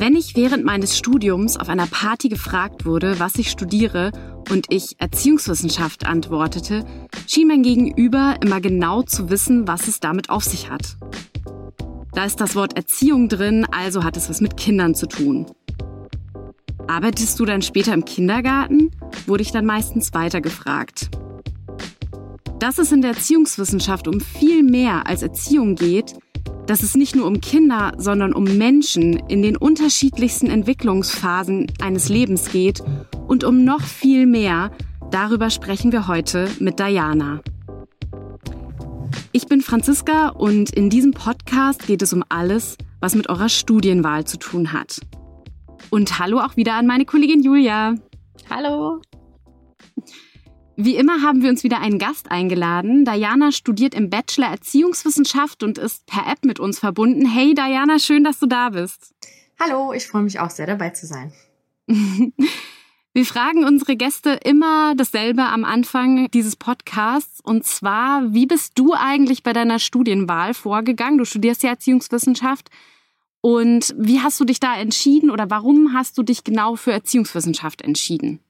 Wenn ich während meines Studiums auf einer Party gefragt wurde, was ich studiere und ich Erziehungswissenschaft antwortete, schien mein Gegenüber immer genau zu wissen, was es damit auf sich hat. Da ist das Wort Erziehung drin, also hat es was mit Kindern zu tun. Arbeitest du dann später im Kindergarten? wurde ich dann meistens weitergefragt. Dass es in der Erziehungswissenschaft um viel mehr als Erziehung geht, dass es nicht nur um Kinder, sondern um Menschen in den unterschiedlichsten Entwicklungsphasen eines Lebens geht und um noch viel mehr, darüber sprechen wir heute mit Diana. Ich bin Franziska und in diesem Podcast geht es um alles, was mit eurer Studienwahl zu tun hat. Und hallo auch wieder an meine Kollegin Julia. Hallo. Wie immer haben wir uns wieder einen Gast eingeladen. Diana studiert im Bachelor Erziehungswissenschaft und ist per App mit uns verbunden. Hey Diana, schön, dass du da bist. Hallo, ich freue mich auch sehr dabei zu sein. Wir fragen unsere Gäste immer dasselbe am Anfang dieses Podcasts. Und zwar, wie bist du eigentlich bei deiner Studienwahl vorgegangen? Du studierst ja Erziehungswissenschaft. Und wie hast du dich da entschieden oder warum hast du dich genau für Erziehungswissenschaft entschieden?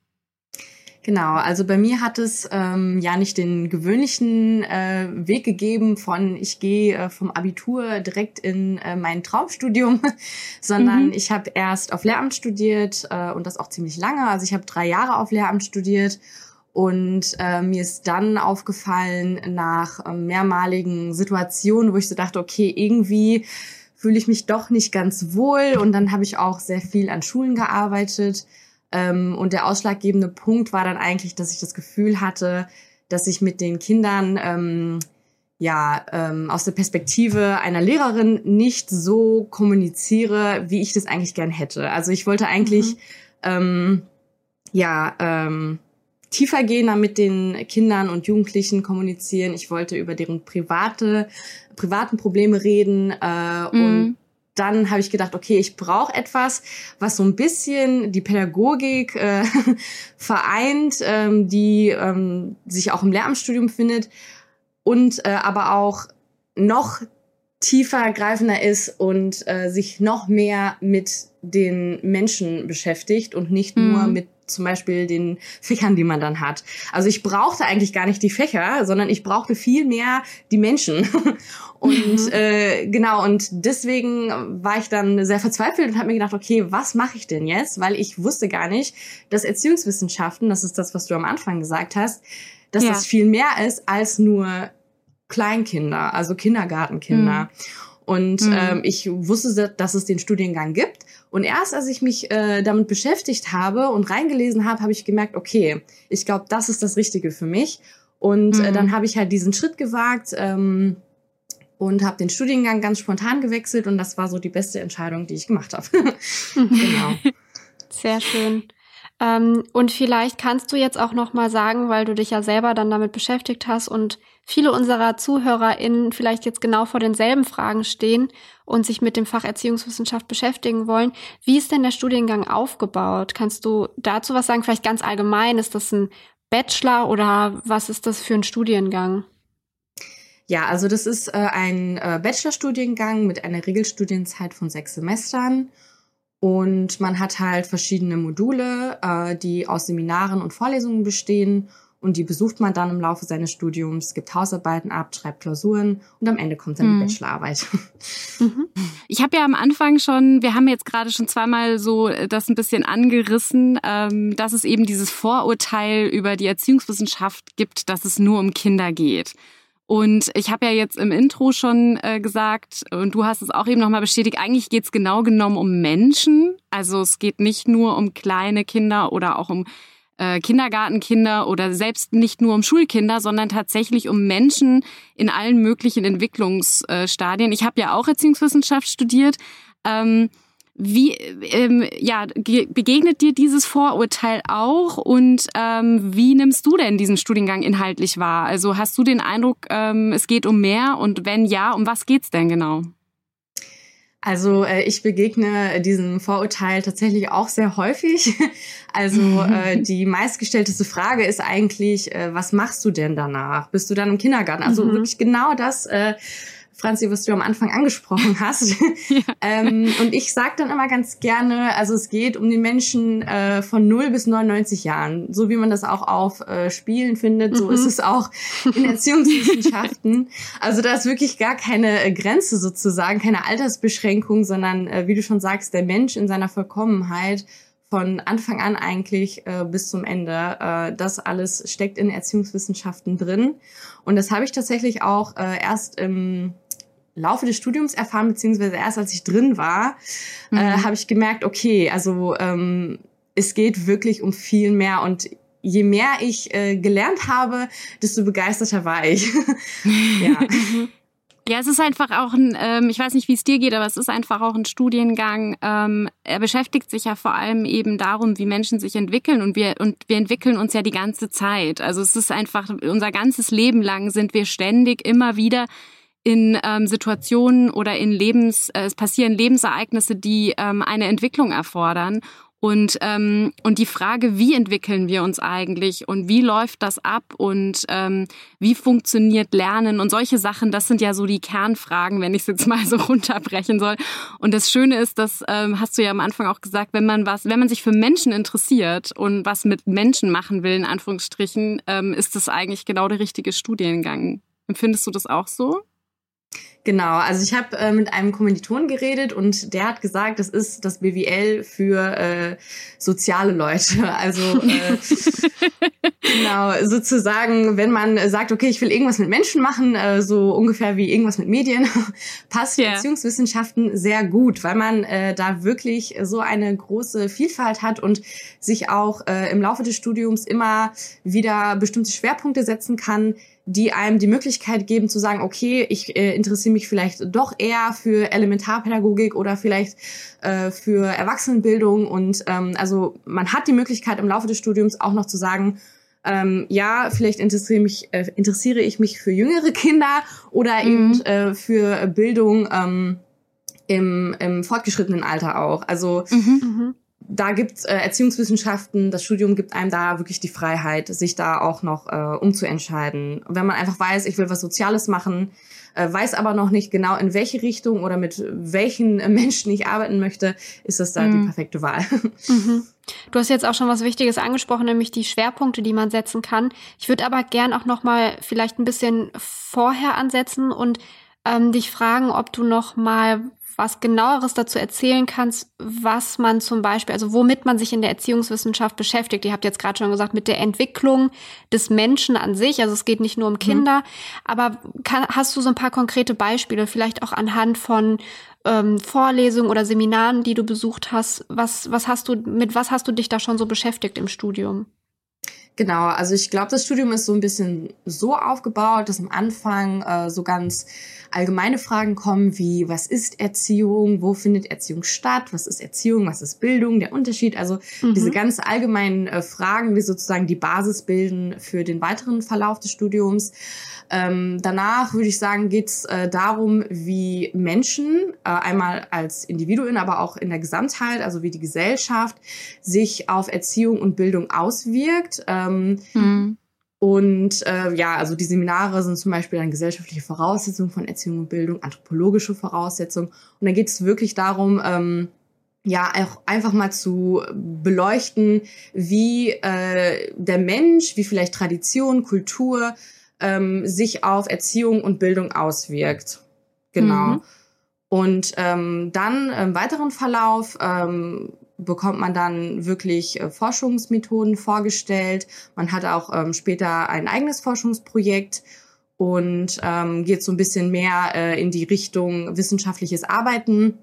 Genau, also bei mir hat es ähm, ja nicht den gewöhnlichen äh, Weg gegeben von ich gehe äh, vom Abitur direkt in äh, mein Traumstudium, sondern mhm. ich habe erst auf Lehramt studiert äh, und das auch ziemlich lange. Also ich habe drei Jahre auf Lehramt studiert und äh, mir ist dann aufgefallen nach äh, mehrmaligen Situationen, wo ich so dachte, okay, irgendwie fühle ich mich doch nicht ganz wohl und dann habe ich auch sehr viel an Schulen gearbeitet ähm, und der ausschlaggebende Punkt war dann eigentlich, dass ich das Gefühl hatte, dass ich mit den Kindern ähm, ja ähm, aus der Perspektive einer Lehrerin nicht so kommuniziere, wie ich das eigentlich gern hätte. Also ich wollte eigentlich mhm. ähm, ja ähm, tiefer gehen, mit den Kindern und Jugendlichen kommunizieren. Ich wollte über deren private privaten Probleme reden äh, mhm. und dann habe ich gedacht, okay, ich brauche etwas, was so ein bisschen die Pädagogik äh, vereint, ähm, die ähm, sich auch im Lehramtsstudium findet und äh, aber auch noch tiefer greifender ist und äh, sich noch mehr mit den Menschen beschäftigt und nicht mhm. nur mit zum Beispiel den Fächern, die man dann hat. Also ich brauchte eigentlich gar nicht die Fächer, sondern ich brauchte viel mehr die Menschen. Und mhm. äh, genau, und deswegen war ich dann sehr verzweifelt und habe mir gedacht, okay, was mache ich denn jetzt? Weil ich wusste gar nicht, dass Erziehungswissenschaften, das ist das, was du am Anfang gesagt hast, dass ja. das viel mehr ist als nur Kleinkinder, also Kindergartenkinder. Mhm. Und mhm. ähm, ich wusste, dass es den Studiengang gibt. Und erst als ich mich äh, damit beschäftigt habe und reingelesen habe, habe ich gemerkt, okay, ich glaube, das ist das Richtige für mich. Und mhm. äh, dann habe ich halt diesen Schritt gewagt. Ähm, und habe den Studiengang ganz spontan gewechselt und das war so die beste Entscheidung, die ich gemacht habe. genau. Sehr schön. Ähm, und vielleicht kannst du jetzt auch noch mal sagen, weil du dich ja selber dann damit beschäftigt hast und viele unserer ZuhörerInnen vielleicht jetzt genau vor denselben Fragen stehen und sich mit dem Fach Erziehungswissenschaft beschäftigen wollen. Wie ist denn der Studiengang aufgebaut? Kannst du dazu was sagen? Vielleicht ganz allgemein. Ist das ein Bachelor oder was ist das für ein Studiengang? Ja, also das ist äh, ein äh, Bachelorstudiengang mit einer Regelstudienzeit von sechs Semestern. Und man hat halt verschiedene Module, äh, die aus Seminaren und Vorlesungen bestehen. Und die besucht man dann im Laufe seines Studiums, gibt Hausarbeiten ab, schreibt Klausuren und am Ende kommt dann mhm. die Bachelorarbeit. Mhm. Ich habe ja am Anfang schon, wir haben jetzt gerade schon zweimal so äh, das ein bisschen angerissen, ähm, dass es eben dieses Vorurteil über die Erziehungswissenschaft gibt, dass es nur um Kinder geht. Und ich habe ja jetzt im Intro schon äh, gesagt, und du hast es auch eben nochmal bestätigt, eigentlich geht es genau genommen um Menschen. Also es geht nicht nur um kleine Kinder oder auch um äh, Kindergartenkinder oder selbst nicht nur um Schulkinder, sondern tatsächlich um Menschen in allen möglichen Entwicklungsstadien. Ich habe ja auch Erziehungswissenschaft studiert. Ähm, wie ähm, ja, begegnet dir dieses Vorurteil auch und ähm, wie nimmst du denn diesen Studiengang inhaltlich wahr? Also hast du den Eindruck, ähm, es geht um mehr und wenn ja, um was geht's denn genau? Also äh, ich begegne diesem Vorurteil tatsächlich auch sehr häufig. Also äh, die meistgestellteste Frage ist eigentlich, äh, was machst du denn danach? Bist du dann im Kindergarten? Also mhm. wirklich genau das. Äh, Franzi, was du am Anfang angesprochen hast. ja. ähm, und ich sage dann immer ganz gerne, also es geht um den Menschen äh, von 0 bis 99 Jahren. So wie man das auch auf äh, Spielen findet, so mhm. ist es auch in Erziehungswissenschaften. also da ist wirklich gar keine äh, Grenze sozusagen, keine Altersbeschränkung, sondern äh, wie du schon sagst, der Mensch in seiner Vollkommenheit von Anfang an eigentlich äh, bis zum Ende. Äh, das alles steckt in Erziehungswissenschaften drin. Und das habe ich tatsächlich auch äh, erst im Laufe des Studiums erfahren, beziehungsweise erst als ich drin war, äh, mhm. äh, habe ich gemerkt, okay, also ähm, es geht wirklich um viel mehr und je mehr ich äh, gelernt habe, desto begeisterter war ich. ja. Ja, es ist einfach auch ein, ähm, ich weiß nicht, wie es dir geht, aber es ist einfach auch ein Studiengang. Ähm, er beschäftigt sich ja vor allem eben darum, wie Menschen sich entwickeln und wir und wir entwickeln uns ja die ganze Zeit. Also es ist einfach unser ganzes Leben lang sind wir ständig immer wieder in ähm, Situationen oder in Lebens, äh, es passieren Lebensereignisse, die ähm, eine Entwicklung erfordern. Und, ähm, und die Frage, wie entwickeln wir uns eigentlich und wie läuft das ab und ähm, wie funktioniert Lernen und solche Sachen, das sind ja so die Kernfragen, wenn ich es jetzt mal so runterbrechen soll. Und das Schöne ist, das ähm, hast du ja am Anfang auch gesagt, wenn man was, wenn man sich für Menschen interessiert und was mit Menschen machen will, in Anführungsstrichen, ähm, ist das eigentlich genau der richtige Studiengang. Empfindest du das auch so? Genau, also ich habe äh, mit einem Kommilitonen geredet und der hat gesagt, das ist das BWL für äh, soziale Leute. Also äh, genau, sozusagen, wenn man sagt, okay, ich will irgendwas mit Menschen machen, äh, so ungefähr wie irgendwas mit Medien, passt yeah. Erziehungswissenschaften sehr gut, weil man äh, da wirklich so eine große Vielfalt hat und sich auch äh, im Laufe des Studiums immer wieder bestimmte Schwerpunkte setzen kann, die einem die Möglichkeit geben zu sagen, okay, ich äh, interessiere mich vielleicht doch eher für Elementarpädagogik oder vielleicht äh, für Erwachsenenbildung. Und ähm, also man hat die Möglichkeit im Laufe des Studiums auch noch zu sagen, ähm, ja, vielleicht interessiere, mich, äh, interessiere ich mich für jüngere Kinder oder mhm. eben äh, für Bildung ähm, im, im fortgeschrittenen Alter auch. Also mhm. Da gibt äh, Erziehungswissenschaften, das Studium gibt einem da wirklich die Freiheit, sich da auch noch äh, umzuentscheiden. Wenn man einfach weiß, ich will was Soziales machen, äh, weiß aber noch nicht genau in welche Richtung oder mit welchen Menschen ich arbeiten möchte, ist das da mhm. die perfekte Wahl. Mhm. Du hast jetzt auch schon was Wichtiges angesprochen, nämlich die Schwerpunkte, die man setzen kann. Ich würde aber gern auch noch mal vielleicht ein bisschen vorher ansetzen und ähm, dich fragen, ob du noch mal was genaueres dazu erzählen kannst, was man zum Beispiel, also womit man sich in der Erziehungswissenschaft beschäftigt. Ihr habt jetzt gerade schon gesagt, mit der Entwicklung des Menschen an sich. Also es geht nicht nur um Kinder, mhm. aber kann, hast du so ein paar konkrete Beispiele, vielleicht auch anhand von ähm, Vorlesungen oder Seminaren, die du besucht hast? Was, was hast du, mit was hast du dich da schon so beschäftigt im Studium? Genau, also ich glaube, das Studium ist so ein bisschen so aufgebaut, dass am Anfang äh, so ganz allgemeine Fragen kommen wie, was ist Erziehung, wo findet Erziehung statt, was ist Erziehung, was ist Bildung, der Unterschied, also mhm. diese ganz allgemeinen äh, Fragen, die sozusagen die Basis bilden für den weiteren Verlauf des Studiums. Ähm, danach würde ich sagen, geht es äh, darum, wie Menschen, äh, einmal als Individuen, aber auch in der Gesamtheit, also wie die Gesellschaft, sich auf Erziehung und Bildung auswirkt. Ähm, mhm. Und äh, ja, also die Seminare sind zum Beispiel dann gesellschaftliche Voraussetzungen von Erziehung und Bildung, anthropologische Voraussetzungen. Und da geht es wirklich darum, ähm, ja, auch einfach mal zu beleuchten, wie äh, der Mensch, wie vielleicht Tradition, Kultur ähm, sich auf Erziehung und Bildung auswirkt. Genau. Mhm. Und ähm, dann im weiteren Verlauf ähm, bekommt man dann wirklich äh, Forschungsmethoden vorgestellt. Man hat auch ähm, später ein eigenes Forschungsprojekt und ähm, geht so ein bisschen mehr äh, in die Richtung wissenschaftliches Arbeiten.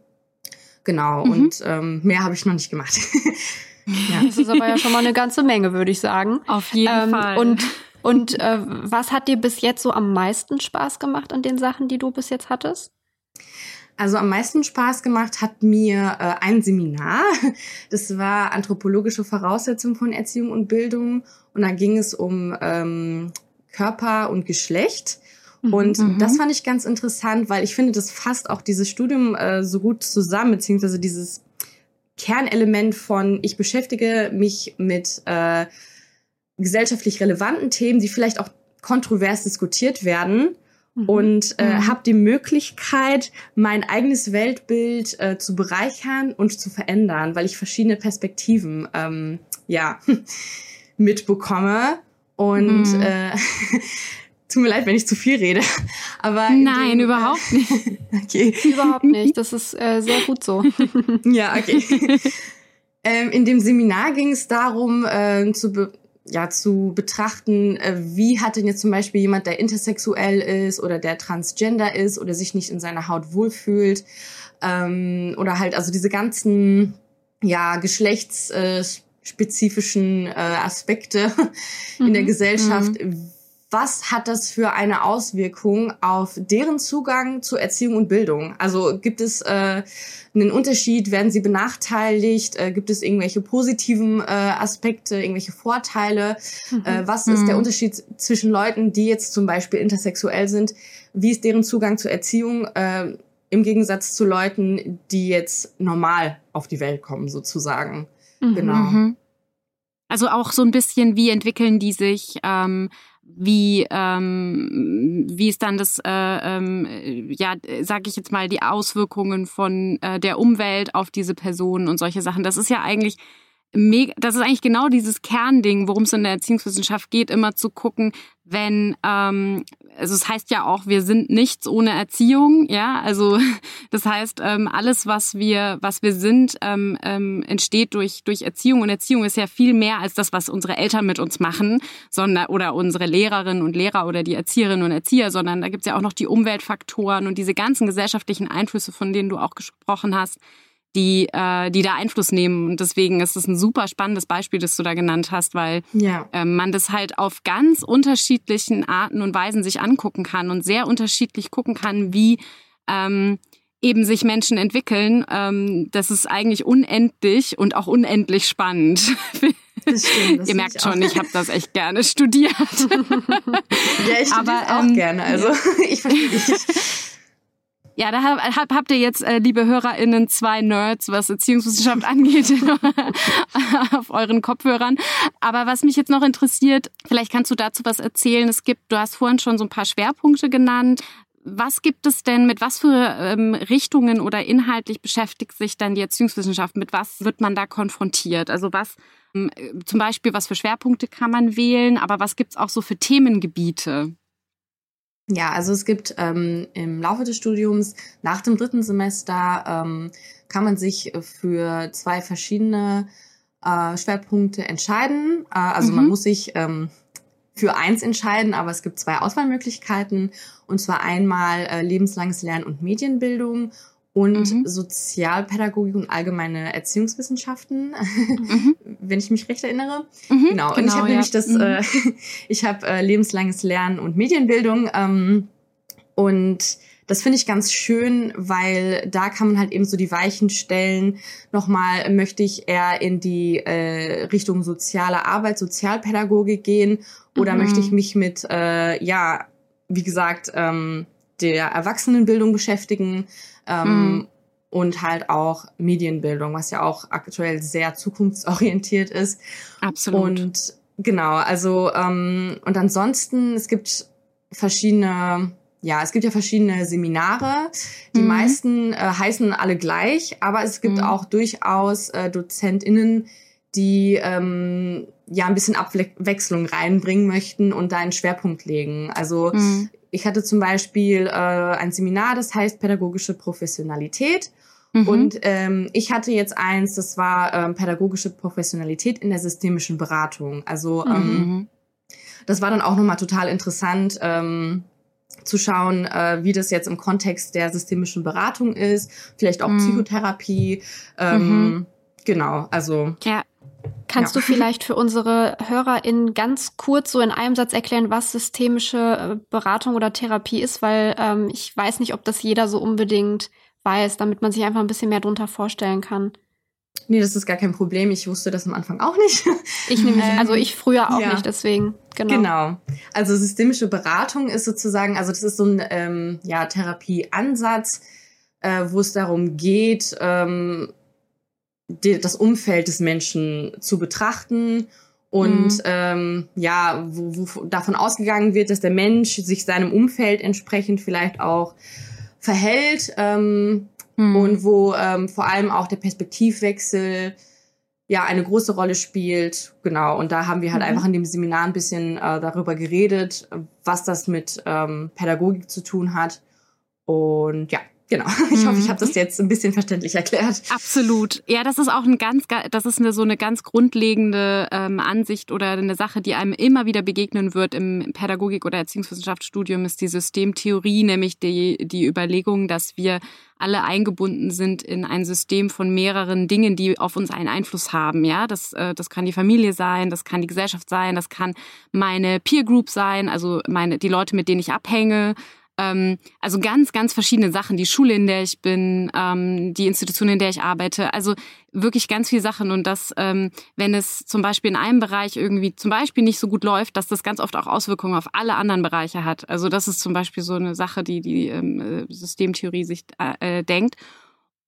Genau, mhm. und ähm, mehr habe ich noch nicht gemacht. ja. Das ist aber ja schon mal eine ganze Menge, würde ich sagen. Auf jeden ähm, Fall. Und und äh, was hat dir bis jetzt so am meisten Spaß gemacht an den Sachen, die du bis jetzt hattest? Also am meisten Spaß gemacht hat mir äh, ein Seminar. Das war anthropologische Voraussetzungen von Erziehung und Bildung. Und da ging es um ähm, Körper und Geschlecht. Mhm, und mhm. das fand ich ganz interessant, weil ich finde, das fasst auch dieses Studium äh, so gut zusammen, beziehungsweise dieses Kernelement von, ich beschäftige mich mit äh, gesellschaftlich relevanten Themen, die vielleicht auch kontrovers diskutiert werden. Und äh, mhm. habe die Möglichkeit, mein eigenes Weltbild äh, zu bereichern und zu verändern, weil ich verschiedene Perspektiven ähm, ja mitbekomme und mhm. äh, Tut mir leid, wenn ich zu viel rede. Aber Nein, überhaupt nicht. okay. Überhaupt nicht. Das ist äh, sehr gut so. ja, okay. ähm, in dem Seminar ging es darum, äh, zu, ja, zu betrachten, äh, wie hat denn jetzt zum Beispiel jemand, der intersexuell ist oder der transgender ist oder sich nicht in seiner Haut wohlfühlt ähm, oder halt also diese ganzen ja geschlechtsspezifischen äh, Aspekte in der mhm. Gesellschaft. Mhm. Was hat das für eine Auswirkung auf deren Zugang zu Erziehung und Bildung? Also gibt es äh, einen Unterschied? Werden sie benachteiligt? Äh, gibt es irgendwelche positiven äh, Aspekte, irgendwelche Vorteile? Mhm. Äh, was ist der mhm. Unterschied zwischen Leuten, die jetzt zum Beispiel intersexuell sind? Wie ist deren Zugang zur Erziehung äh, im Gegensatz zu Leuten, die jetzt normal auf die Welt kommen, sozusagen? Mhm. Genau. Mhm. Also auch so ein bisschen, wie entwickeln die sich? Ähm, wie ähm, wie ist dann das äh, ähm, ja sage ich jetzt mal die Auswirkungen von äh, der Umwelt auf diese Personen und solche Sachen. Das ist ja eigentlich das ist eigentlich genau dieses Kernding, worum es in der Erziehungswissenschaft geht, immer zu gucken, wenn, ähm, also es heißt ja auch, wir sind nichts ohne Erziehung, ja, also das heißt, ähm, alles, was wir, was wir sind, ähm, ähm, entsteht durch, durch Erziehung. Und Erziehung ist ja viel mehr als das, was unsere Eltern mit uns machen, sondern, oder unsere Lehrerinnen und Lehrer oder die Erzieherinnen und Erzieher, sondern da gibt's ja auch noch die Umweltfaktoren und diese ganzen gesellschaftlichen Einflüsse, von denen du auch gesprochen hast, die, äh, die da Einfluss nehmen. Und deswegen ist es ein super spannendes Beispiel, das du da genannt hast, weil ja. äh, man das halt auf ganz unterschiedlichen Arten und Weisen sich angucken kann und sehr unterschiedlich gucken kann, wie ähm, eben sich Menschen entwickeln. Ähm, das ist eigentlich unendlich und auch unendlich spannend. Das stimmt, das Ihr merkt schon, ich habe das echt gerne studiert. ja, ich studiere auch ähm, gerne. Also ich verstehe dich. Ja, da hab, habt ihr jetzt, äh, liebe HörerInnen, zwei Nerds, was Erziehungswissenschaft angeht, auf euren Kopfhörern. Aber was mich jetzt noch interessiert, vielleicht kannst du dazu was erzählen. Es gibt, du hast vorhin schon so ein paar Schwerpunkte genannt. Was gibt es denn, mit was für ähm, Richtungen oder inhaltlich beschäftigt sich dann die Erziehungswissenschaft? Mit was wird man da konfrontiert? Also was ähm, zum Beispiel, was für Schwerpunkte kann man wählen, aber was gibt's auch so für Themengebiete? Ja, also es gibt ähm, im Laufe des Studiums nach dem dritten Semester ähm, kann man sich für zwei verschiedene äh, Schwerpunkte entscheiden. Äh, also mhm. man muss sich ähm, für eins entscheiden, aber es gibt zwei Auswahlmöglichkeiten. Und zwar einmal äh, lebenslanges Lernen und Medienbildung und mhm. Sozialpädagogik und allgemeine Erziehungswissenschaften, mhm. wenn ich mich recht erinnere. Mhm, genau. Und ich habe ja. nämlich das, mhm. äh, ich habe äh, lebenslanges Lernen und Medienbildung ähm, und das finde ich ganz schön, weil da kann man halt eben so die Weichen stellen. Nochmal möchte ich eher in die äh, Richtung soziale Arbeit, Sozialpädagogik gehen oder mhm. möchte ich mich mit, äh, ja, wie gesagt, ähm, der Erwachsenenbildung beschäftigen ähm, mhm. und halt auch Medienbildung, was ja auch aktuell sehr zukunftsorientiert ist. Absolut. Und genau, also ähm, und ansonsten, es gibt verschiedene ja, es gibt ja verschiedene Seminare. Die mhm. meisten äh, heißen alle gleich, aber es gibt mhm. auch durchaus äh, DozentInnen, die ähm, ja ein bisschen Abwechslung reinbringen möchten und da einen Schwerpunkt legen. Also mhm. Ich hatte zum Beispiel äh, ein Seminar, das heißt pädagogische Professionalität. Mhm. Und ähm, ich hatte jetzt eins, das war ähm, pädagogische Professionalität in der systemischen Beratung. Also ähm, mhm. das war dann auch nochmal total interessant. Ähm, zu schauen, äh, wie das jetzt im Kontext der systemischen Beratung ist, vielleicht auch mhm. Psychotherapie. Ähm, mhm. Genau, also. Ja, Kannst ja. du vielleicht für unsere HörerInnen ganz kurz so in einem Satz erklären, was systemische äh, Beratung oder Therapie ist? Weil ähm, ich weiß nicht, ob das jeder so unbedingt weiß, damit man sich einfach ein bisschen mehr drunter vorstellen kann. Nee, das ist gar kein Problem. Ich wusste das am Anfang auch nicht. Ich nämlich, ähm, also ich früher auch ja. nicht, deswegen. Genau. Genau. Also systemische Beratung ist sozusagen, also das ist so ein ähm, ja, Therapieansatz, äh, wo es darum geht, ähm, die, das Umfeld des Menschen zu betrachten Und mhm. ähm, ja, wo, wo davon ausgegangen wird, dass der Mensch sich seinem Umfeld entsprechend vielleicht auch verhält ähm, mhm. und wo ähm, vor allem auch der Perspektivwechsel ja eine große Rolle spielt. Genau. Und da haben wir halt mhm. einfach in dem Seminar ein bisschen äh, darüber geredet, was das mit ähm, Pädagogik zu tun hat. Und ja, Genau. Ich hoffe, ich habe das mhm. jetzt ein bisschen verständlich erklärt. Absolut. Ja, das ist auch ein ganz, das ist eine, so eine ganz grundlegende ähm, Ansicht oder eine Sache, die einem immer wieder begegnen wird im Pädagogik- oder Erziehungswissenschaftsstudium, ist die Systemtheorie, nämlich die, die Überlegung, dass wir alle eingebunden sind in ein System von mehreren Dingen, die auf uns einen Einfluss haben. Ja, das, äh, das kann die Familie sein, das kann die Gesellschaft sein, das kann meine Peer Group sein, also meine, die Leute, mit denen ich abhänge, ähm, also ganz, ganz verschiedene Sachen. Die Schule, in der ich bin, ähm, die Institution, in der ich arbeite. Also wirklich ganz viele Sachen. Und dass, ähm, wenn es zum Beispiel in einem Bereich irgendwie zum Beispiel nicht so gut läuft, dass das ganz oft auch Auswirkungen auf alle anderen Bereiche hat. Also das ist zum Beispiel so eine Sache, die die ähm, Systemtheorie sich äh, äh, denkt.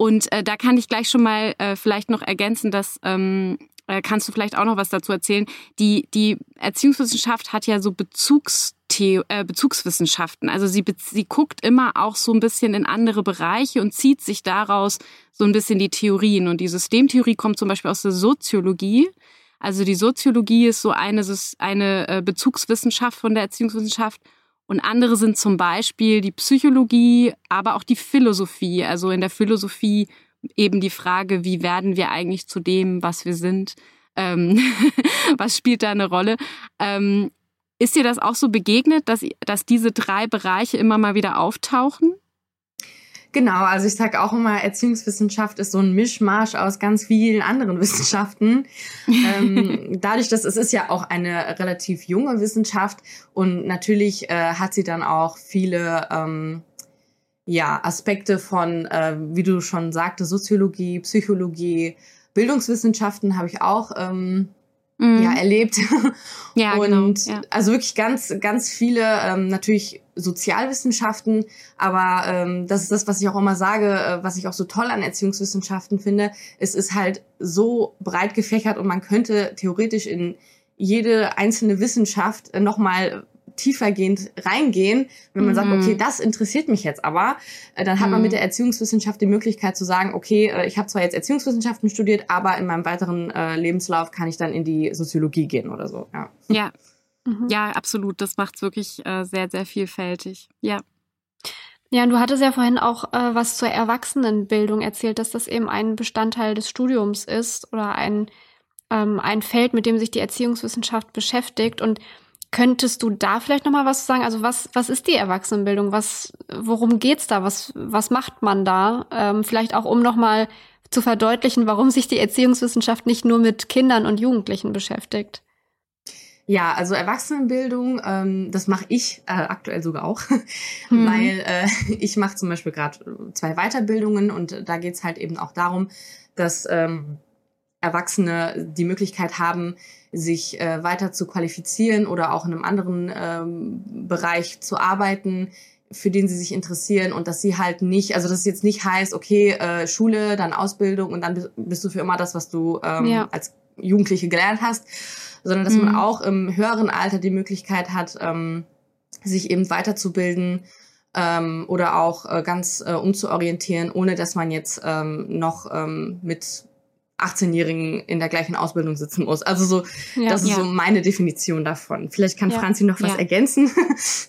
Und äh, da kann ich gleich schon mal äh, vielleicht noch ergänzen, dass ähm, äh, kannst du vielleicht auch noch was dazu erzählen. Die, die Erziehungswissenschaft hat ja so Bezugs äh, Bezugswissenschaften. Also sie, sie guckt immer auch so ein bisschen in andere Bereiche und zieht sich daraus so ein bisschen die Theorien. Und die Systemtheorie kommt zum Beispiel aus der Soziologie. Also die Soziologie ist so eine, eine äh, Bezugswissenschaft von der Erziehungswissenschaft. Und andere sind zum Beispiel die Psychologie, aber auch die Philosophie. Also in der Philosophie eben die Frage, wie werden wir eigentlich zu dem, was wir sind? Ähm, was spielt da eine Rolle? Ähm, ist dir das auch so begegnet, dass, dass diese drei Bereiche immer mal wieder auftauchen? Genau, also ich sage auch immer, Erziehungswissenschaft ist so ein Mischmasch aus ganz vielen anderen Wissenschaften. ähm, dadurch, dass es ist ja auch eine relativ junge Wissenschaft und natürlich äh, hat sie dann auch viele ähm, ja, Aspekte von, äh, wie du schon sagte, Soziologie, Psychologie, Bildungswissenschaften habe ich auch ähm, mhm. ja, erlebt. Ja, genau, und genau, ja. also wirklich ganz, ganz viele, ähm, natürlich Sozialwissenschaften, aber ähm, das ist das, was ich auch immer sage, äh, was ich auch so toll an Erziehungswissenschaften finde. Es ist halt so breit gefächert und man könnte theoretisch in jede einzelne Wissenschaft äh, nochmal tiefergehend reingehen, wenn man mhm. sagt, okay, das interessiert mich jetzt aber, äh, dann hat mhm. man mit mhm. der Erziehungswissenschaft die Möglichkeit zu sagen, okay, äh, ich habe zwar jetzt Erziehungswissenschaften studiert, aber in meinem weiteren äh, Lebenslauf kann ich dann in die Soziologie gehen oder so. Ja, ja, mhm. ja absolut. Das macht es wirklich äh, sehr, sehr vielfältig. Ja. Ja, und du hattest ja vorhin auch äh, was zur Erwachsenenbildung erzählt, dass das eben ein Bestandteil des Studiums ist oder ein, ähm, ein Feld, mit dem sich die Erziehungswissenschaft beschäftigt. Und Könntest du da vielleicht noch mal was sagen? Also was was ist die Erwachsenenbildung? Was worum geht's da? Was was macht man da? Ähm, vielleicht auch um noch mal zu verdeutlichen, warum sich die Erziehungswissenschaft nicht nur mit Kindern und Jugendlichen beschäftigt. Ja, also Erwachsenenbildung, ähm, das mache ich äh, aktuell sogar auch, mhm. weil äh, ich mache zum Beispiel gerade zwei Weiterbildungen und da geht's halt eben auch darum, dass ähm, Erwachsene die Möglichkeit haben, sich äh, weiter zu qualifizieren oder auch in einem anderen ähm, Bereich zu arbeiten, für den sie sich interessieren und dass sie halt nicht, also dass es jetzt nicht heißt, okay, äh, Schule, dann Ausbildung und dann bist du für immer das, was du ähm, ja. als Jugendliche gelernt hast, sondern dass mhm. man auch im höheren Alter die Möglichkeit hat, ähm, sich eben weiterzubilden ähm, oder auch äh, ganz äh, umzuorientieren, ohne dass man jetzt ähm, noch ähm, mit 18-Jährigen in der gleichen Ausbildung sitzen muss. Also so, ja, das ist ja. so meine Definition davon. Vielleicht kann ja, Franzi noch was ergänzen.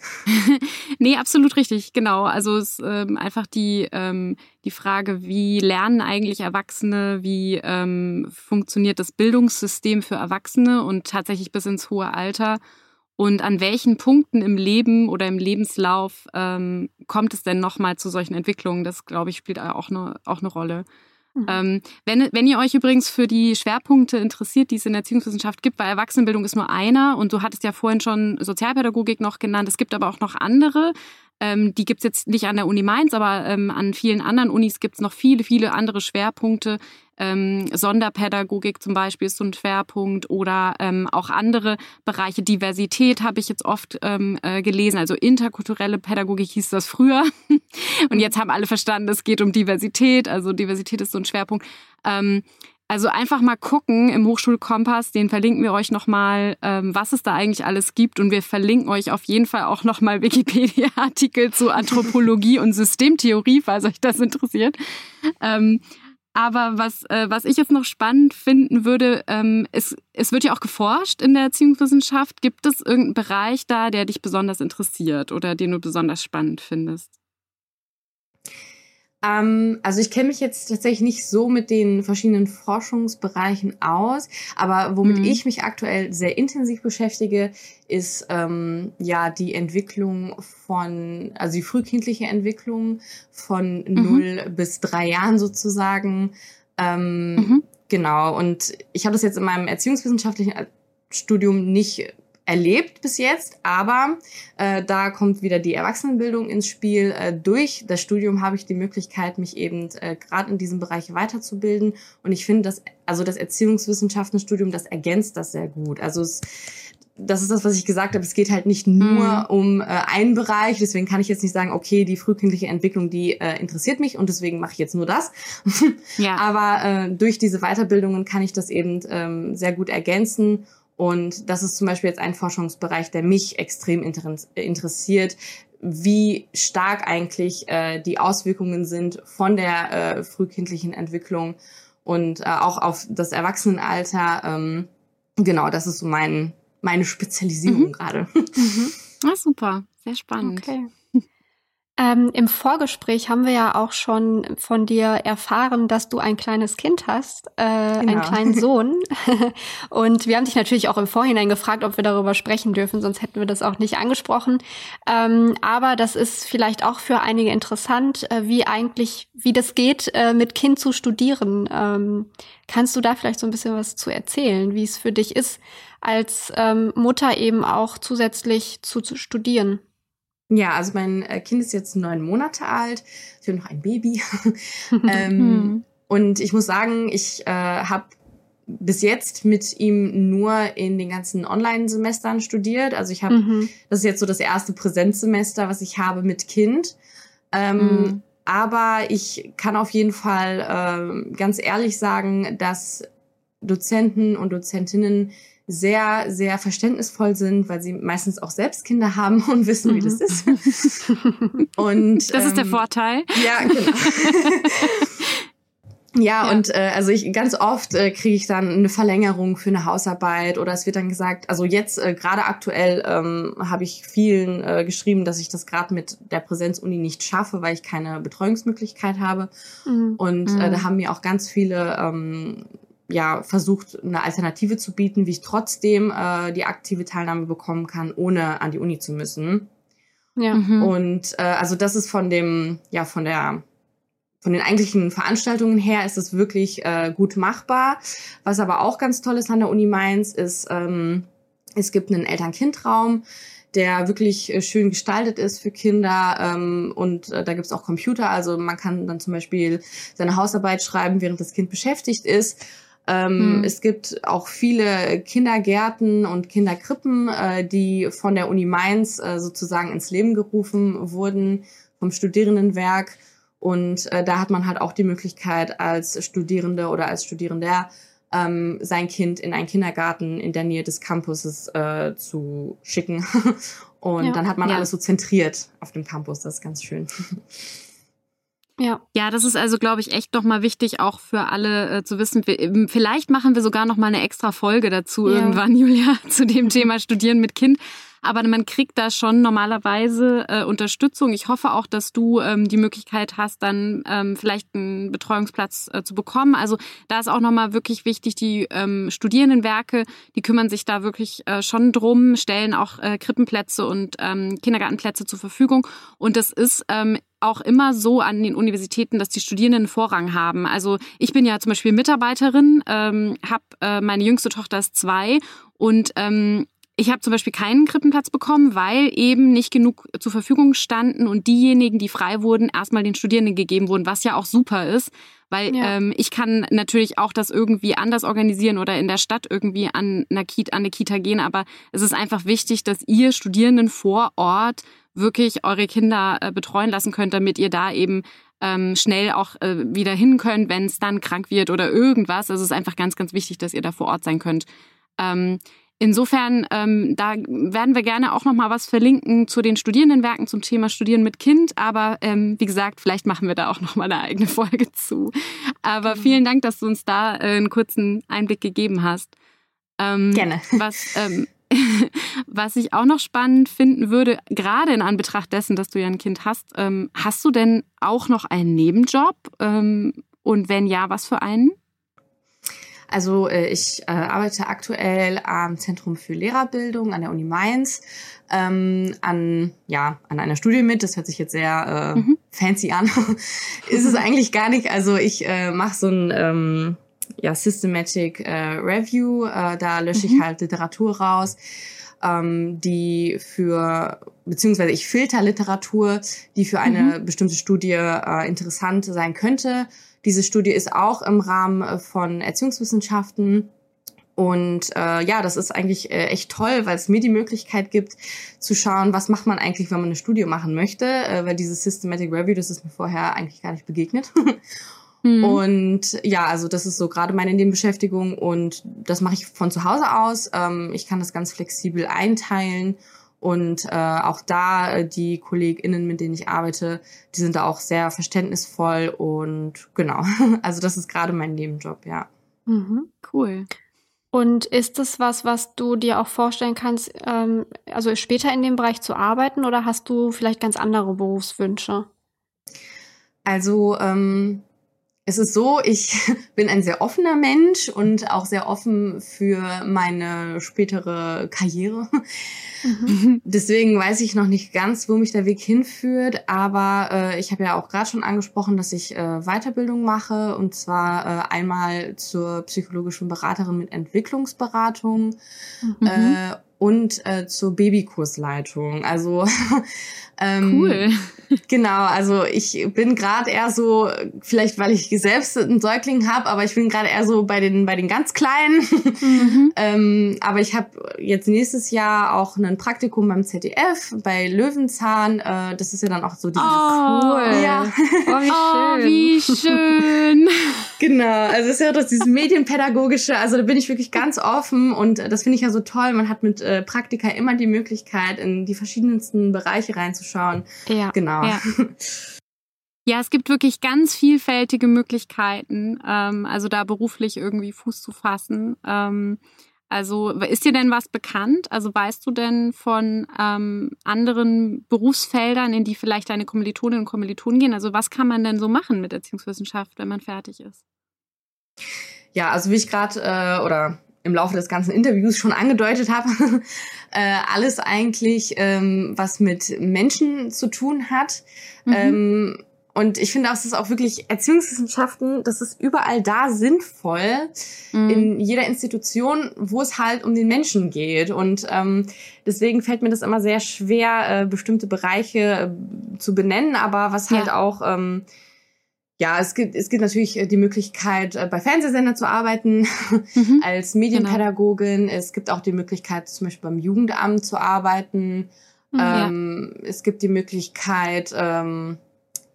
nee, absolut richtig, genau. Also es ist ähm, einfach die, ähm, die Frage, wie lernen eigentlich Erwachsene, wie ähm, funktioniert das Bildungssystem für Erwachsene und tatsächlich bis ins hohe Alter. Und an welchen Punkten im Leben oder im Lebenslauf ähm, kommt es denn nochmal zu solchen Entwicklungen? Das, glaube ich, spielt auch eine, auch eine Rolle. Mhm. Ähm, wenn, wenn ihr euch übrigens für die Schwerpunkte interessiert, die es in der Erziehungswissenschaft gibt, weil Erwachsenenbildung ist nur einer und du hattest ja vorhin schon Sozialpädagogik noch genannt, es gibt aber auch noch andere. Ähm, die gibt's jetzt nicht an der Uni Mainz, aber ähm, an vielen anderen Unis gibt's noch viele, viele andere Schwerpunkte. Ähm, Sonderpädagogik zum Beispiel ist so ein Schwerpunkt oder ähm, auch andere Bereiche. Diversität habe ich jetzt oft ähm, äh, gelesen, also interkulturelle Pädagogik hieß das früher. Und jetzt haben alle verstanden, es geht um Diversität, also Diversität ist so ein Schwerpunkt. Ähm, Also einfach mal gucken im Hochschulkompass, den verlinken wir euch nochmal, ähm, was es da eigentlich alles gibt. Und wir verlinken euch auf jeden Fall auch nochmal Wikipedia-Artikel zu Anthropologie und Systemtheorie, falls euch das interessiert. Ähm, aber was, äh, was ich jetzt noch spannend finden würde, ähm, es, es wird ja auch geforscht in der Erziehungswissenschaft. Gibt es irgendeinen Bereich da, der dich besonders interessiert oder den du besonders spannend findest? Ähm, also ich kenne mich jetzt tatsächlich nicht so mit den verschiedenen Forschungsbereichen aus, aber womit mhm. ich mich aktuell sehr intensiv beschäftige, ist ähm, ja die Entwicklung von, also die frühkindliche Entwicklung von mhm. null bis drei Jahren sozusagen. Ähm, mhm. Genau, und ich habe das jetzt in meinem erziehungswissenschaftlichen Studium nicht erlebt bis jetzt, aber äh, da kommt wieder die Erwachsenenbildung ins Spiel. Äh, durch das Studium habe ich die Möglichkeit, mich eben äh, gerade in diesem Bereich weiterzubilden und ich finde, dass also das Erziehungswissenschaftenstudium, das ergänzt das sehr gut. Also es das ist das, was ich gesagt habe. Es geht halt nicht nur mhm. um äh, einen Bereich. Deswegen kann ich jetzt nicht sagen, okay, die frühkindliche Entwicklung, die äh, interessiert mich und deswegen mache ich jetzt nur das. ja. Aber äh, durch diese Weiterbildungen kann ich das eben ähm, sehr gut ergänzen und das ist zum Beispiel jetzt ein Forschungsbereich, der mich extrem interessiert, wie stark eigentlich äh, die Auswirkungen sind von der äh, frühkindlichen Entwicklung und äh, auch auf das Erwachsenenalter. Ähm, genau, das ist so mein, meine Spezialisierung mhm. gerade. Mhm. Ah, super, sehr spannend. Okay. Ähm, Im Vorgespräch haben wir ja auch schon von dir erfahren, dass du ein kleines Kind hast, äh, genau. einen kleinen Sohn. und wir haben dich natürlich auch im Vorhinein gefragt, ob wir darüber sprechen dürfen, sonst hätten wir das auch nicht angesprochen. Ähm, aber das ist vielleicht auch für einige interessant, äh, wie eigentlich, wie das geht, äh, mit Kind zu studieren. Ähm, kannst du da vielleicht so ein bisschen was zu erzählen, wie es für dich ist, als ähm, Mutter eben auch zusätzlich zu, zu studieren? Ja, also mein äh, Kind ist jetzt neun Monate alt. Ich habe noch ein Baby. ähm, hm. und ich muss sagen, ich äh, habe bis jetzt mit ihm nur in den ganzen Online-Semestern studiert. Also ich habe, mhm. das ist jetzt so das erste Präsenzsemester, was ich habe mit Kind. Ähm, mhm. Aber ich kann auf jeden Fall äh, ganz ehrlich sagen, dass Dozenten und Dozentinnen sehr, sehr verständnisvoll sind, weil sie meistens auch selbst Kinder haben und wissen, wie das mhm. ist. und das ist der ähm, Vorteil. Ja, genau. Ja, ja, und äh, also ich ganz oft äh, kriege ich dann eine Verlängerung für eine Hausarbeit oder es wird dann gesagt, also jetzt äh, gerade aktuell ähm, habe ich vielen äh, geschrieben, dass ich das gerade mit der Präsenzuni nicht schaffe, weil ich keine Betreuungsmöglichkeit habe. Mhm. Und äh, da mhm. haben mir auch ganz viele ähm, ja versucht, eine Alternative zu bieten, wie ich trotzdem äh, die aktive Teilnahme bekommen kann, ohne an die Uni zu müssen. Ja. Mhm. Und äh, also das ist von dem, ja, von der von den eigentlichen Veranstaltungen her ist es wirklich äh, gut machbar. Was aber auch ganz toll ist an der Uni Mainz, ist, ähm, es gibt einen Eltern-Kind-Raum, der wirklich äh, schön gestaltet ist für Kinder. Ähm, und äh, da gibt's auch Computer. Also man kann dann zum Beispiel seine Hausarbeit schreiben, während das Kind beschäftigt ist. Ähm, hm. Es gibt auch viele Kindergärten und Kinderkrippen, äh, die von der Uni Mainz äh, sozusagen ins Leben gerufen wurden vom Studierendenwerk. Und äh, da hat man halt auch die Möglichkeit, als Studierende oder als Studierender ähm, sein Kind in einen Kindergarten in der Nähe des Campuses äh, zu schicken. Und ja. dann hat man ja. alles so zentriert auf dem Campus. Das ist ganz schön. Ja. Ja, das ist also, glaube ich, echt nochmal wichtig, auch für alle äh, zu wissen. Wir, vielleicht machen wir sogar nochmal eine extra Folge dazu ja. irgendwann, Julia, zu dem Thema Studieren mit Kind. Aber man kriegt da schon normalerweise äh, Unterstützung. Ich hoffe auch, dass du ähm, die Möglichkeit hast, dann ähm, vielleicht einen Betreuungsplatz äh, zu bekommen. Also da ist auch nochmal wirklich wichtig, die ähm, Studierendenwerke, die kümmern sich da wirklich äh, schon drum, stellen auch äh, Krippenplätze und ähm, Kindergartenplätze zur Verfügung. Und das ist ähm, auch immer so an den Universitäten, dass die Studierenden Vorrang haben. Also ich bin ja zum Beispiel Mitarbeiterin, ähm, habe äh, meine jüngste Tochter ist zwei und ähm, ich habe zum Beispiel keinen Krippenplatz bekommen, weil eben nicht genug zur Verfügung standen und diejenigen, die frei wurden, erstmal den Studierenden gegeben wurden, was ja auch super ist, weil ja. ähm, ich kann natürlich auch das irgendwie anders organisieren oder in der Stadt irgendwie an eine, Kita, an eine Kita gehen, aber es ist einfach wichtig, dass ihr Studierenden vor Ort wirklich eure Kinder äh, betreuen lassen könnt, damit ihr da eben ähm, schnell auch äh, wieder hin könnt, wenn es dann krank wird oder irgendwas. Also es ist einfach ganz, ganz wichtig, dass ihr da vor Ort sein könnt. Ähm, insofern, ähm, da werden wir gerne auch noch mal was verlinken zu den Studierendenwerken zum Thema Studieren mit Kind. Aber ähm, wie gesagt, vielleicht machen wir da auch noch mal eine eigene Folge zu. Aber mhm. vielen Dank, dass du uns da äh, einen kurzen Einblick gegeben hast. Ähm, gerne. Was ähm, Was ich auch noch spannend finden würde, gerade in Anbetracht dessen, dass du ja ein Kind hast, ähm, hast du denn auch noch einen Nebenjob? Ähm, und wenn ja, was für einen? Also äh, ich äh, arbeite aktuell am Zentrum für Lehrerbildung an der Uni Mainz, ähm, an ja an einer Studie mit. Das hört sich jetzt sehr äh, mhm. fancy an, ist es eigentlich gar nicht. Also ich äh, mache so ein ähm, ja, Systematic äh, Review. Äh, da lösche mhm. ich halt Literatur raus, ähm, die für, beziehungsweise ich filter Literatur, die für eine mhm. bestimmte Studie äh, interessant sein könnte. Diese Studie ist auch im Rahmen von Erziehungswissenschaften. Und äh, ja, das ist eigentlich äh, echt toll, weil es mir die Möglichkeit gibt zu schauen, was macht man eigentlich, wenn man eine Studie machen möchte. Äh, weil dieses Systematic Review, das ist mir vorher eigentlich gar nicht begegnet. Mhm. Und ja, also das ist so gerade meine Nebenbeschäftigung und das mache ich von zu Hause aus. Ähm, ich kann das ganz flexibel einteilen und äh, auch da äh, die KollegInnen, mit denen ich arbeite, die sind da auch sehr verständnisvoll und genau. Also das ist gerade mein Nebenjob, ja. Mhm, cool. Und ist das was, was du dir auch vorstellen kannst, ähm, also später in dem Bereich zu arbeiten oder hast du vielleicht ganz andere Berufswünsche? Also ähm, es ist so, ich bin ein sehr offener Mensch und auch sehr offen für meine spätere Karriere. Mhm. Deswegen weiß ich noch nicht ganz, wo mich der Weg hinführt. Aber äh, ich habe ja auch gerade schon angesprochen, dass ich äh, Weiterbildung mache und zwar äh, einmal zur psychologischen Beraterin mit Entwicklungsberatung mhm. Und äh, zur Babykursleitung. Also ähm, cool. Genau, also ich bin gerade eher so, vielleicht weil ich selbst einen Säugling habe, aber ich bin gerade eher so bei den bei den ganz kleinen. Mhm. ähm, aber ich habe jetzt nächstes Jahr auch ein Praktikum beim ZDF bei Löwenzahn. Äh, das ist ja dann auch so die oh, cool. Ja. Oh, wie schön. Oh, wie schön. Genau, also es ist ja doch dieses medienpädagogische. Also da bin ich wirklich ganz offen und das finde ich ja so toll. Man hat mit äh, Praktika immer die Möglichkeit, in die verschiedensten Bereiche reinzuschauen. Ja. Genau. Ja. ja. es gibt wirklich ganz vielfältige Möglichkeiten, ähm, also da beruflich irgendwie Fuß zu fassen. Ähm, also ist dir denn was bekannt? Also weißt du denn von ähm, anderen Berufsfeldern, in die vielleicht deine Kommilitoninnen und Kommilitonen gehen? Also was kann man denn so machen mit Erziehungswissenschaft, wenn man fertig ist? Ja, also wie ich gerade äh, oder im Laufe des ganzen Interviews schon angedeutet habe, äh, alles eigentlich, ähm, was mit Menschen zu tun hat. Mhm. Ähm, und ich finde auch, es ist auch wirklich Erziehungswissenschaften, das ist überall da sinnvoll, mhm. in jeder Institution, wo es halt um den Menschen geht. Und ähm, deswegen fällt mir das immer sehr schwer, äh, bestimmte Bereiche äh, zu benennen, aber was halt ja. auch ähm, ja, es gibt, es gibt natürlich äh, die Möglichkeit, äh, bei Fernsehsendern zu arbeiten, mhm, als Medienpädagogin. Genau. Es gibt auch die Möglichkeit, zum Beispiel beim Jugendamt zu arbeiten. Mhm, ähm, ja. Es gibt die Möglichkeit, ähm,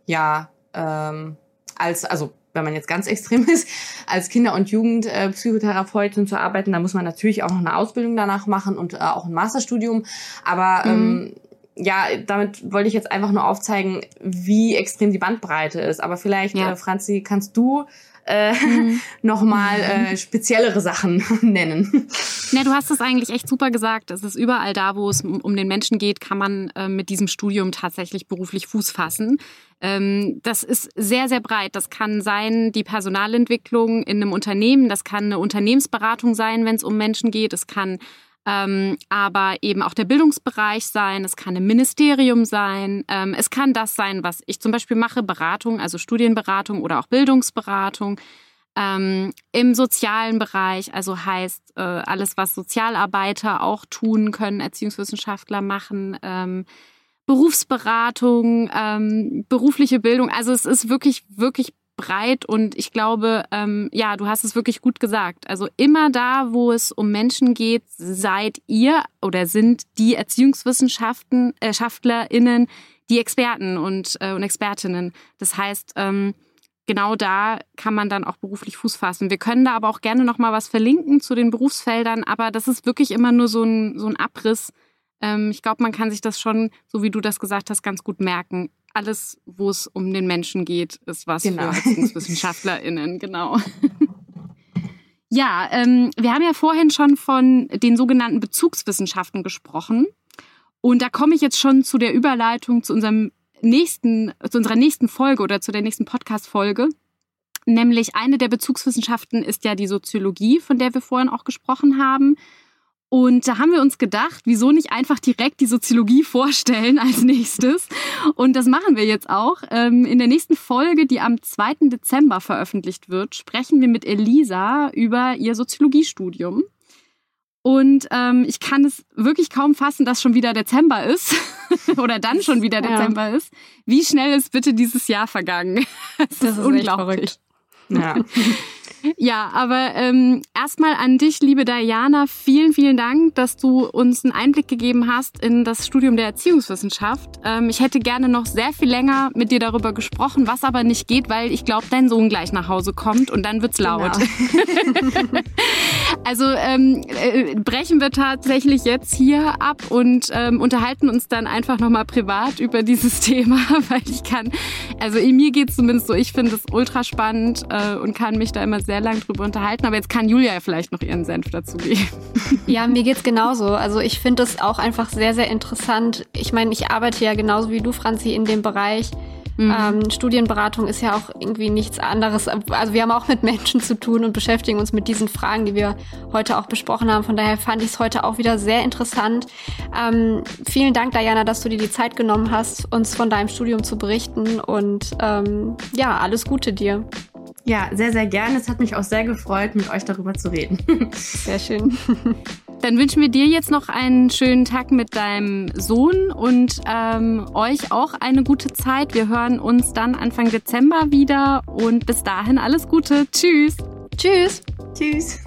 ja, ähm, als, also wenn man jetzt ganz extrem ist, als Kinder- und Jugendpsychotherapeutin zu arbeiten, da muss man natürlich auch noch eine Ausbildung danach machen und äh, auch ein Masterstudium. Aber mhm. ähm, ja, damit wollte ich jetzt einfach nur aufzeigen, wie extrem die Bandbreite ist. Aber vielleicht, ja. äh, Franzi, kannst du äh, mhm. nochmal äh, speziellere Sachen nennen. Ja, du hast es eigentlich echt super gesagt. Es ist überall da, wo es um den Menschen geht, kann man äh, mit diesem Studium tatsächlich beruflich Fuß fassen. Ähm, das ist sehr, sehr breit. Das kann sein die Personalentwicklung in einem Unternehmen, das kann eine Unternehmensberatung sein, wenn es um Menschen geht, es kann ähm, aber eben auch der Bildungsbereich sein, es kann ein Ministerium sein, ähm, es kann das sein, was ich zum Beispiel mache, Beratung, also Studienberatung oder auch Bildungsberatung. Ähm, Im sozialen Bereich, also heißt äh, alles, was Sozialarbeiter auch tun können, Erziehungswissenschaftler machen, ähm, Berufsberatung, ähm, berufliche Bildung. Also es ist wirklich, wirklich breit und ich glaube, ähm, ja, du hast es wirklich gut gesagt. Also immer da, wo es um Menschen geht, seid ihr oder sind die Erziehungswissenschaften, äh, die Experten und, äh, und Expertinnen. Das heißt, ähm, genau da kann man dann auch beruflich Fuß fassen. Wir können da aber auch gerne noch mal was verlinken zu den Berufsfeldern, aber das ist wirklich immer nur so ein, so ein Abriss. Ähm, ich glaube, man kann sich das schon, so wie du das gesagt hast, ganz gut merken. Alles, wo es um den Menschen geht, ist was genau. für ErziehungswissenschaftlerInnen, genau. ja, ähm, wir haben ja vorhin schon von den sogenannten Bezugswissenschaften gesprochen. Und da komme ich jetzt schon zu der Überleitung zu unserem nächsten, zu unserer nächsten Folge oder zu der nächsten Podcast-Folge. Nämlich eine der Bezugswissenschaften ist ja die Soziologie, von der wir vorhin auch gesprochen haben. Und da haben wir uns gedacht, wieso nicht einfach direkt die Soziologie vorstellen als nächstes? Und das machen wir jetzt auch. Ähm, in der nächsten Folge, die am 2. Dezember veröffentlicht wird, sprechen wir mit Elisa über ihr Soziologiestudium. Und ähm, ich kann es wirklich kaum fassen, dass schon wieder Dezember ist oder dann schon wieder Dezember ja. ist. Wie schnell ist bitte dieses Jahr vergangen? Das, das ist, ist unglaublich. Ja. Ja, aber ähm, erstmal an dich, liebe Diana, vielen, vielen Dank, dass du uns einen Einblick gegeben hast in das Studium der Erziehungswissenschaft. Ähm, ich hätte gerne noch sehr viel länger mit dir darüber gesprochen, was aber nicht geht, weil ich glaube, dein Sohn gleich nach Hause kommt und dann wird's laut. Genau. also ähm, äh, brechen wir tatsächlich jetzt hier ab und ähm, unterhalten uns dann einfach nochmal privat über dieses Thema, weil ich kann, also in mir geht's zumindest so, ich finde es ultra spannend äh, und kann mich da immer sehr sehr lange drüber unterhalten, aber jetzt kann Julia ja vielleicht noch ihren Senf dazu geben. Ja, mir geht's genauso. Also ich finde es auch einfach sehr, sehr interessant. Ich meine, ich arbeite ja genauso wie du, Franzi, in dem Bereich. Mhm. Ähm, Studienberatung ist ja auch irgendwie nichts anderes. Also wir haben auch mit Menschen zu tun und beschäftigen uns mit diesen Fragen, die wir heute auch besprochen haben. Von daher fand ich es heute auch wieder sehr interessant. Ähm, vielen Dank, Diana, dass du dir die Zeit genommen hast, uns von deinem Studium zu berichten. Und ähm, ja, alles Gute dir. Ja, sehr, sehr gerne. Es hat mich auch sehr gefreut, mit euch darüber zu reden. Sehr schön. Dann wünschen wir dir jetzt noch einen schönen Tag mit deinem Sohn und ähm, euch auch eine gute Zeit. Wir hören uns dann Anfang Dezember wieder und bis dahin alles Gute. Tschüss. Tschüss. Tschüss.